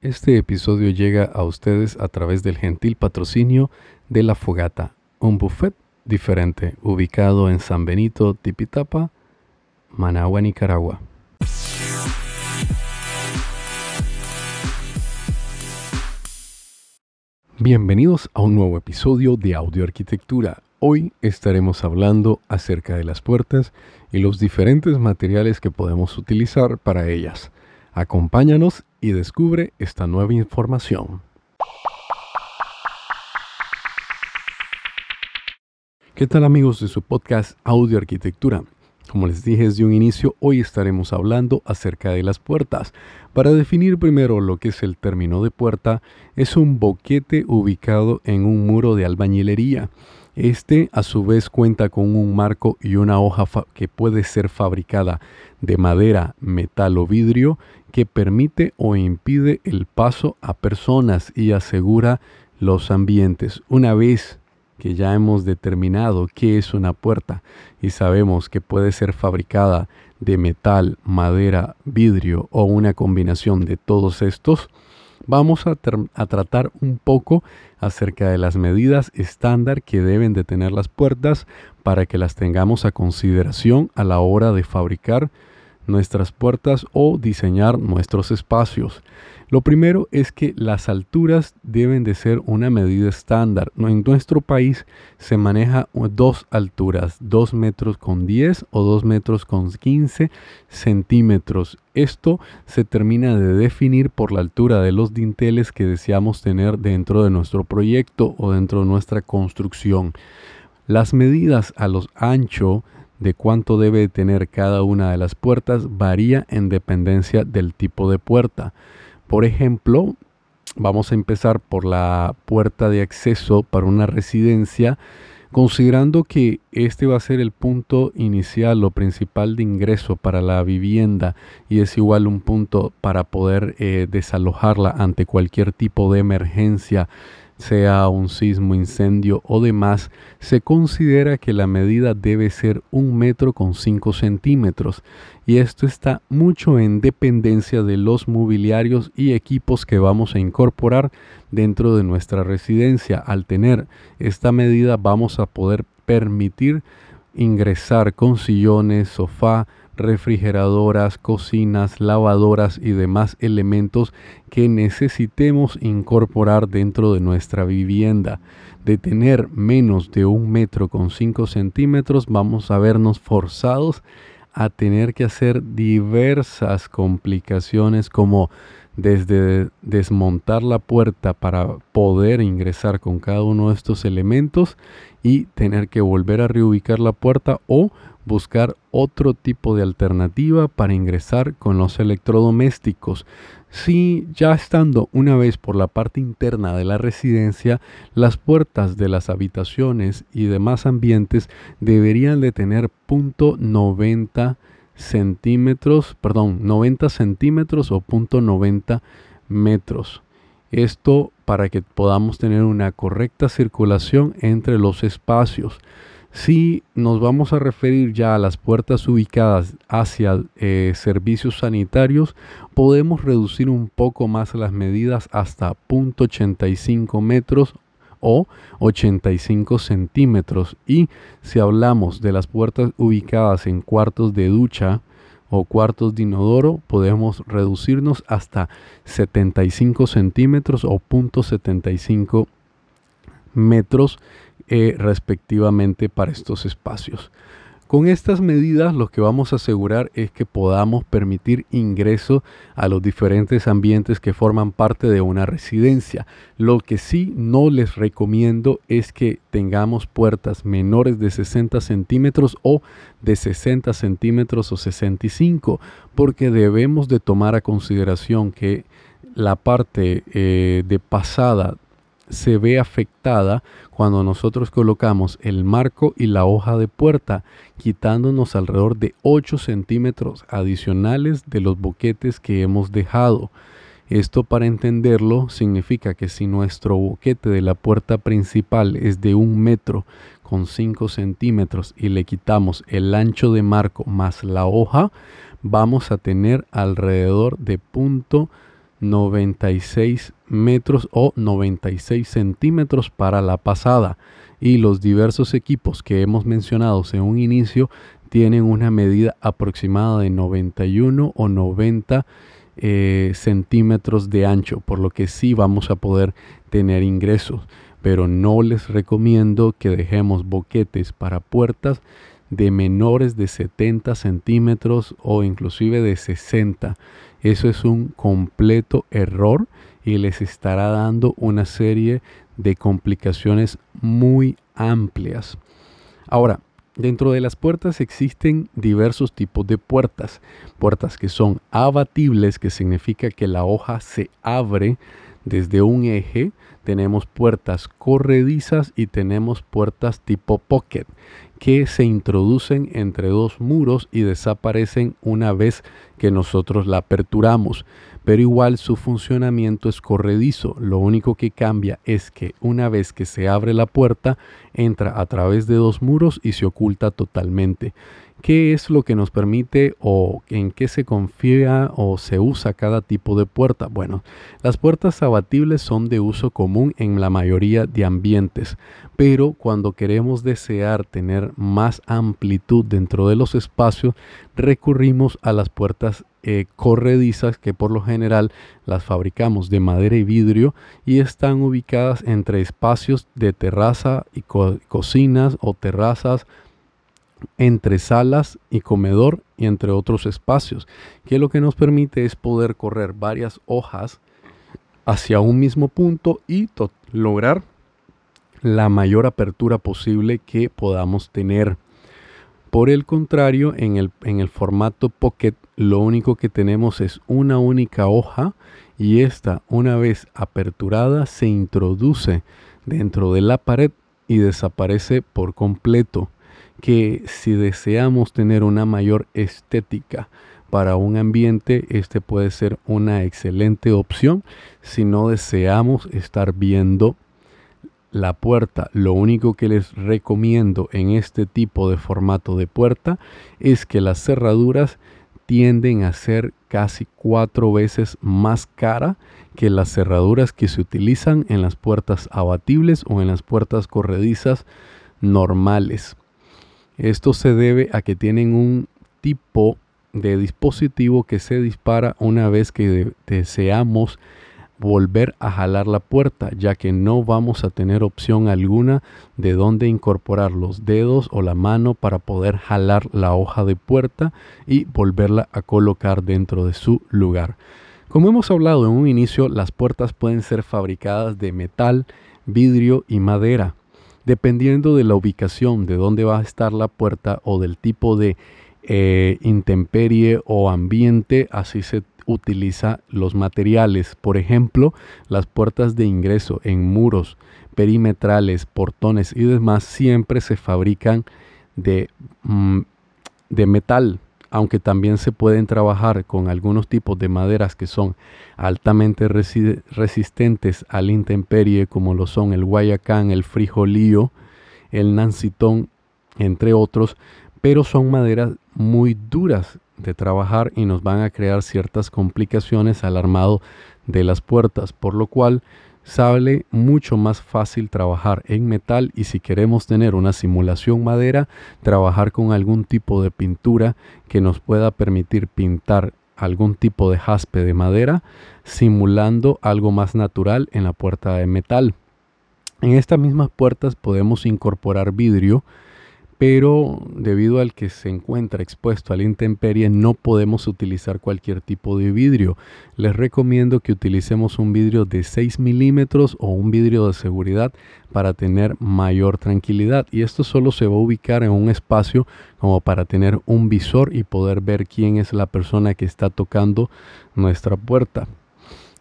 Este episodio llega a ustedes a través del gentil patrocinio de La Fogata, un buffet diferente ubicado en San Benito, Tipitapa, Managua, Nicaragua. Bienvenidos a un nuevo episodio de Audio Arquitectura. Hoy estaremos hablando acerca de las puertas y los diferentes materiales que podemos utilizar para ellas. Acompáñanos y descubre esta nueva información. ¿Qué tal amigos de su podcast Audio Arquitectura? Como les dije desde un inicio, hoy estaremos hablando acerca de las puertas. Para definir primero lo que es el término de puerta, es un boquete ubicado en un muro de albañilería. Este a su vez cuenta con un marco y una hoja que puede ser fabricada de madera, metal o vidrio que permite o impide el paso a personas y asegura los ambientes. Una vez que ya hemos determinado qué es una puerta y sabemos que puede ser fabricada de metal, madera, vidrio o una combinación de todos estos, vamos a, tratar un poco acerca de las medidas estándar que deben de tener las puertas para que las tengamos a consideración a la hora de fabricar nuestras puertas o diseñar nuestros espacios. Lo primero es que las alturas deben de ser una medida estándar. En nuestro país se maneja dos alturas, 2 metros con 10 o 2 metros con 15 centímetros. Esto se termina de definir por la altura de los dinteles que deseamos tener dentro de nuestro proyecto o dentro de nuestra construcción. Las medidas a los ancho de cuánto debe tener cada una de las puertas varía en dependencia del tipo de puerta. Por ejemplo, vamos a empezar por la puerta de acceso para una residencia, considerando que este va a ser el punto inicial o principal de ingreso para la vivienda y es igual un punto para poder eh, desalojarla ante cualquier tipo de emergencia sea un sismo, incendio o demás, se considera que la medida debe ser un metro con 5 centímetros y esto está mucho en dependencia de los mobiliarios y equipos que vamos a incorporar dentro de nuestra residencia. Al tener esta medida vamos a poder permitir ingresar con sillones, sofá, refrigeradoras, cocinas, lavadoras y demás elementos que necesitemos incorporar dentro de nuestra vivienda. De tener menos de un metro con 5 centímetros, vamos a vernos forzados a tener que hacer diversas complicaciones como desde desmontar la puerta para poder ingresar con cada uno de estos elementos y tener que volver a reubicar la puerta o buscar otro tipo de alternativa para ingresar con los electrodomésticos. Si ya estando una vez por la parte interna de la residencia, las puertas de las habitaciones y demás ambientes deberían de tener punto 90 centímetros, perdón, 90 centímetros o punto 90 metros. Esto para que podamos tener una correcta circulación entre los espacios. Si nos vamos a referir ya a las puertas ubicadas hacia eh, servicios sanitarios, podemos reducir un poco más las medidas hasta 0.85 metros o 85 centímetros. Y si hablamos de las puertas ubicadas en cuartos de ducha o cuartos de inodoro, podemos reducirnos hasta 75 centímetros o 0.75 metros eh, respectivamente para estos espacios. Con estas medidas lo que vamos a asegurar es que podamos permitir ingreso a los diferentes ambientes que forman parte de una residencia. Lo que sí no les recomiendo es que tengamos puertas menores de 60 centímetros o de 60 centímetros o 65 porque debemos de tomar a consideración que la parte eh, de pasada se ve afectada cuando nosotros colocamos el marco y la hoja de puerta, quitándonos alrededor de 8 centímetros adicionales de los boquetes que hemos dejado. Esto para entenderlo significa que si nuestro boquete de la puerta principal es de un metro con 5 centímetros y le quitamos el ancho de marco más la hoja, vamos a tener alrededor de punto 96 metros o 96 centímetros para la pasada y los diversos equipos que hemos mencionado en un inicio tienen una medida aproximada de 91 o 90 eh, centímetros de ancho, por lo que sí vamos a poder tener ingresos. Pero no les recomiendo que dejemos boquetes para puertas de menores de 70 centímetros o inclusive de 60. Eso es un completo error y les estará dando una serie de complicaciones muy amplias. Ahora, dentro de las puertas existen diversos tipos de puertas. Puertas que son abatibles, que significa que la hoja se abre desde un eje. Tenemos puertas corredizas y tenemos puertas tipo pocket que se introducen entre dos muros y desaparecen una vez que nosotros la aperturamos. Pero igual su funcionamiento es corredizo. Lo único que cambia es que una vez que se abre la puerta, entra a través de dos muros y se oculta totalmente. ¿Qué es lo que nos permite o en qué se confía o se usa cada tipo de puerta? Bueno, las puertas abatibles son de uso común en la mayoría de ambientes, pero cuando queremos desear tener más amplitud dentro de los espacios, recurrimos a las puertas eh, corredizas que por lo general las fabricamos de madera y vidrio y están ubicadas entre espacios de terraza y cocinas o terrazas entre salas y comedor y entre otros espacios, que lo que nos permite es poder correr varias hojas hacia un mismo punto y lograr la mayor apertura posible que podamos tener. Por el contrario, en el, en el formato Pocket lo único que tenemos es una única hoja y esta una vez aperturada se introduce dentro de la pared y desaparece por completo que si deseamos tener una mayor estética para un ambiente, este puede ser una excelente opción. Si no deseamos estar viendo la puerta, lo único que les recomiendo en este tipo de formato de puerta es que las cerraduras tienden a ser casi cuatro veces más cara que las cerraduras que se utilizan en las puertas abatibles o en las puertas corredizas normales. Esto se debe a que tienen un tipo de dispositivo que se dispara una vez que deseamos volver a jalar la puerta, ya que no vamos a tener opción alguna de dónde incorporar los dedos o la mano para poder jalar la hoja de puerta y volverla a colocar dentro de su lugar. Como hemos hablado en un inicio, las puertas pueden ser fabricadas de metal, vidrio y madera. Dependiendo de la ubicación, de dónde va a estar la puerta o del tipo de eh, intemperie o ambiente, así se utiliza los materiales. Por ejemplo, las puertas de ingreso en muros perimetrales, portones y demás siempre se fabrican de, mm, de metal aunque también se pueden trabajar con algunos tipos de maderas que son altamente resistentes al intemperie, como lo son el guayacán, el frijolío, el nancitón, entre otros, pero son maderas muy duras de trabajar y nos van a crear ciertas complicaciones al armado de las puertas, por lo cual sale mucho más fácil trabajar en metal y si queremos tener una simulación madera, trabajar con algún tipo de pintura que nos pueda permitir pintar algún tipo de jaspe de madera simulando algo más natural en la puerta de metal. En estas mismas puertas podemos incorporar vidrio pero debido al que se encuentra expuesto a la intemperie no podemos utilizar cualquier tipo de vidrio. Les recomiendo que utilicemos un vidrio de 6 milímetros o un vidrio de seguridad para tener mayor tranquilidad y esto solo se va a ubicar en un espacio como para tener un visor y poder ver quién es la persona que está tocando nuestra puerta.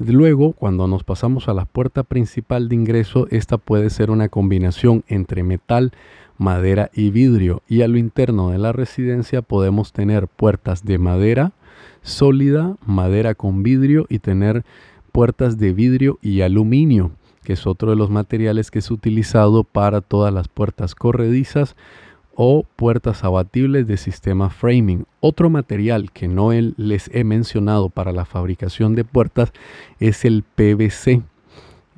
Luego, cuando nos pasamos a la puerta principal de ingreso, esta puede ser una combinación entre metal, madera y vidrio. Y a lo interno de la residencia podemos tener puertas de madera sólida, madera con vidrio y tener puertas de vidrio y aluminio. que es otro de los materiales que es utilizado para todas las puertas corredizas o puertas abatibles de sistema framing. Otro material que no les he mencionado para la fabricación de puertas es el PVC,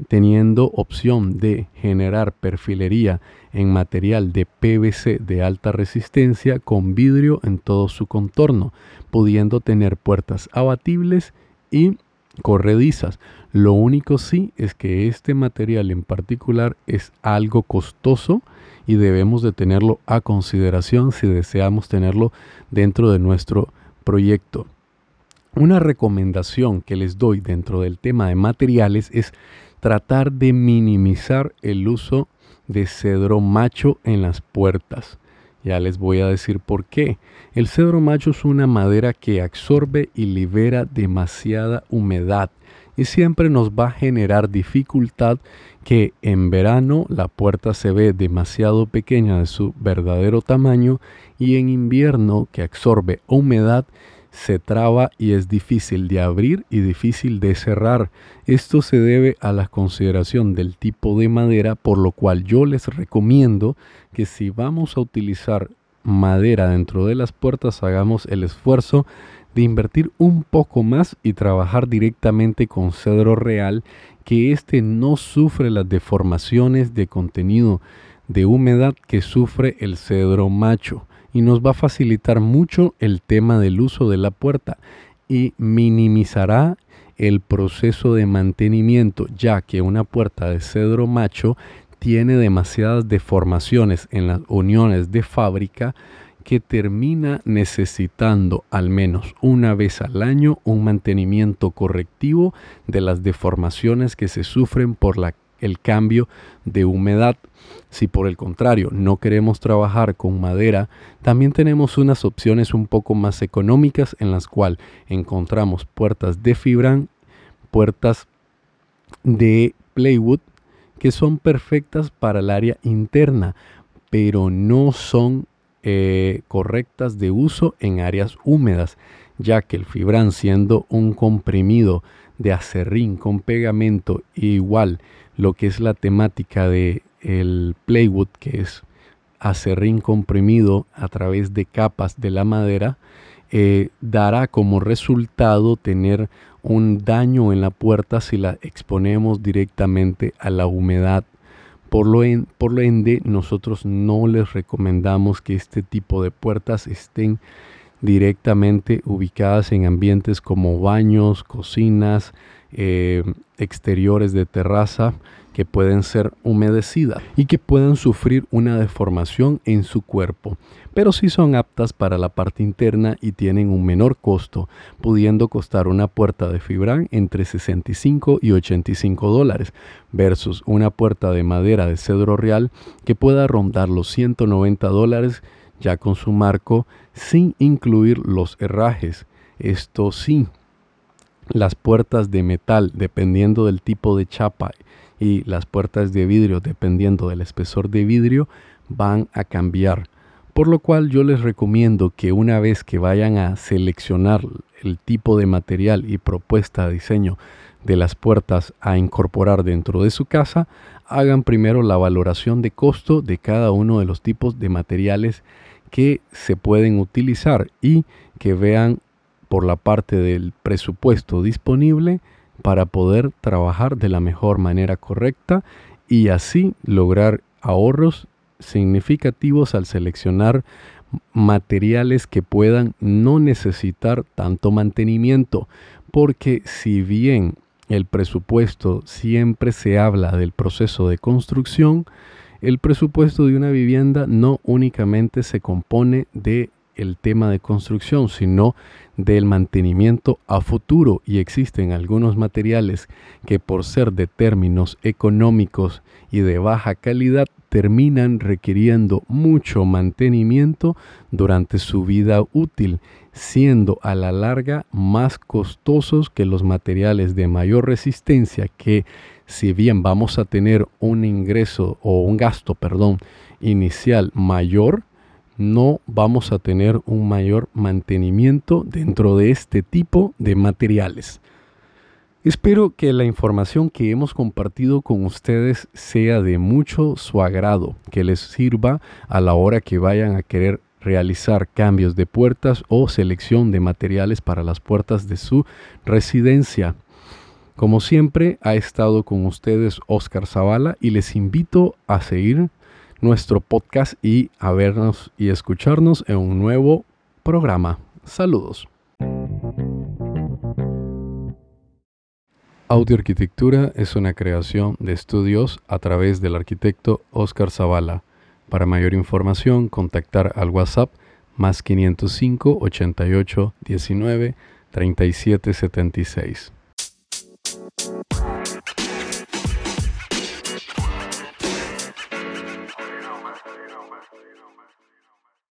teniendo opción de generar perfilería en material de PVC de alta resistencia con vidrio en todo su contorno, pudiendo tener puertas abatibles y corredizas. Lo único sí es que este material en particular es algo costoso y debemos de tenerlo a consideración si deseamos tenerlo dentro de nuestro proyecto. Una recomendación que les doy dentro del tema de materiales es tratar de minimizar el uso de cedro macho en las puertas. Ya les voy a decir por qué. El cedro macho es una madera que absorbe y libera demasiada humedad y siempre nos va a generar dificultad que en verano la puerta se ve demasiado pequeña de su verdadero tamaño y en invierno que absorbe humedad se traba y es difícil de abrir y difícil de cerrar. Esto se debe a la consideración del tipo de madera, por lo cual yo les recomiendo que si vamos a utilizar madera dentro de las puertas, hagamos el esfuerzo de invertir un poco más y trabajar directamente con cedro real, que éste no sufre las deformaciones de contenido de humedad que sufre el cedro macho y nos va a facilitar mucho el tema del uso de la puerta y minimizará el proceso de mantenimiento, ya que una puerta de cedro macho tiene demasiadas deformaciones en las uniones de fábrica que termina necesitando al menos una vez al año un mantenimiento correctivo de las deformaciones que se sufren por la, el cambio de humedad. Si por el contrario no queremos trabajar con madera, también tenemos unas opciones un poco más económicas en las cuales encontramos puertas de fibran, puertas de plywood que son perfectas para el área interna, pero no son eh, correctas de uso en áreas húmedas, ya que el fibran siendo un comprimido de acerrín con pegamento igual lo que es la temática de el plywood que es acerrín comprimido a través de capas de la madera eh, dará como resultado tener un daño en la puerta si la exponemos directamente a la humedad. Por lo, por lo ende, nosotros no les recomendamos que este tipo de puertas estén directamente ubicadas en ambientes como baños, cocinas, eh, exteriores de terraza que pueden ser humedecidas y que puedan sufrir una deformación en su cuerpo, pero sí son aptas para la parte interna y tienen un menor costo, pudiendo costar una puerta de fibran entre 65 y 85 dólares versus una puerta de madera de cedro real que pueda rondar los 190 dólares ya con su marco sin incluir los herrajes. Esto sí, las puertas de metal, dependiendo del tipo de chapa, y las puertas de vidrio, dependiendo del espesor de vidrio, van a cambiar. Por lo cual yo les recomiendo que una vez que vayan a seleccionar el tipo de material y propuesta de diseño de las puertas a incorporar dentro de su casa, hagan primero la valoración de costo de cada uno de los tipos de materiales que se pueden utilizar y que vean por la parte del presupuesto disponible para poder trabajar de la mejor manera correcta y así lograr ahorros significativos al seleccionar materiales que puedan no necesitar tanto mantenimiento, porque si bien el presupuesto siempre se habla del proceso de construcción, el presupuesto de una vivienda no únicamente se compone de el tema de construcción, sino del mantenimiento a futuro y existen algunos materiales que por ser de términos económicos y de baja calidad terminan requiriendo mucho mantenimiento durante su vida útil, siendo a la larga más costosos que los materiales de mayor resistencia que si bien vamos a tener un ingreso o un gasto, perdón, inicial mayor, no vamos a tener un mayor mantenimiento dentro de este tipo de materiales. Espero que la información que hemos compartido con ustedes sea de mucho su agrado, que les sirva a la hora que vayan a querer realizar cambios de puertas o selección de materiales para las puertas de su residencia. Como siempre, ha estado con ustedes Oscar Zavala y les invito a seguir nuestro podcast y a vernos y escucharnos en un nuevo programa. Saludos. Audioarquitectura es una creación de estudios a través del arquitecto Oscar Zavala. Para mayor información, contactar al WhatsApp más 505 88 19 37 76.